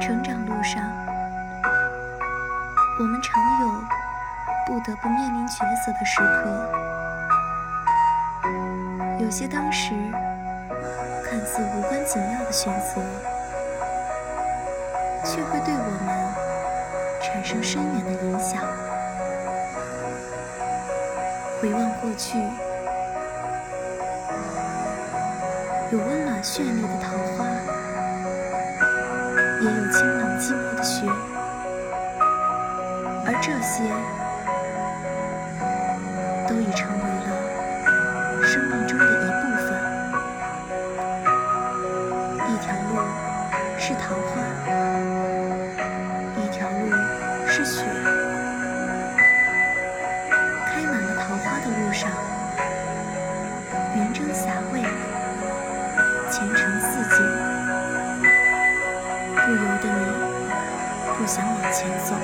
成长路上我们常有不得不面临抉择的时刻。有些当时看似无关紧要的选择却会对我们产生深远的影响。回望过去有温暖绚丽的桃花也有清冷寂寞的雪，而这些。都已成为了生命中的一部分。一条路是桃花，一条路是雪。开满了桃花的路上，云蒸霞蔚，前程似锦，想往前走。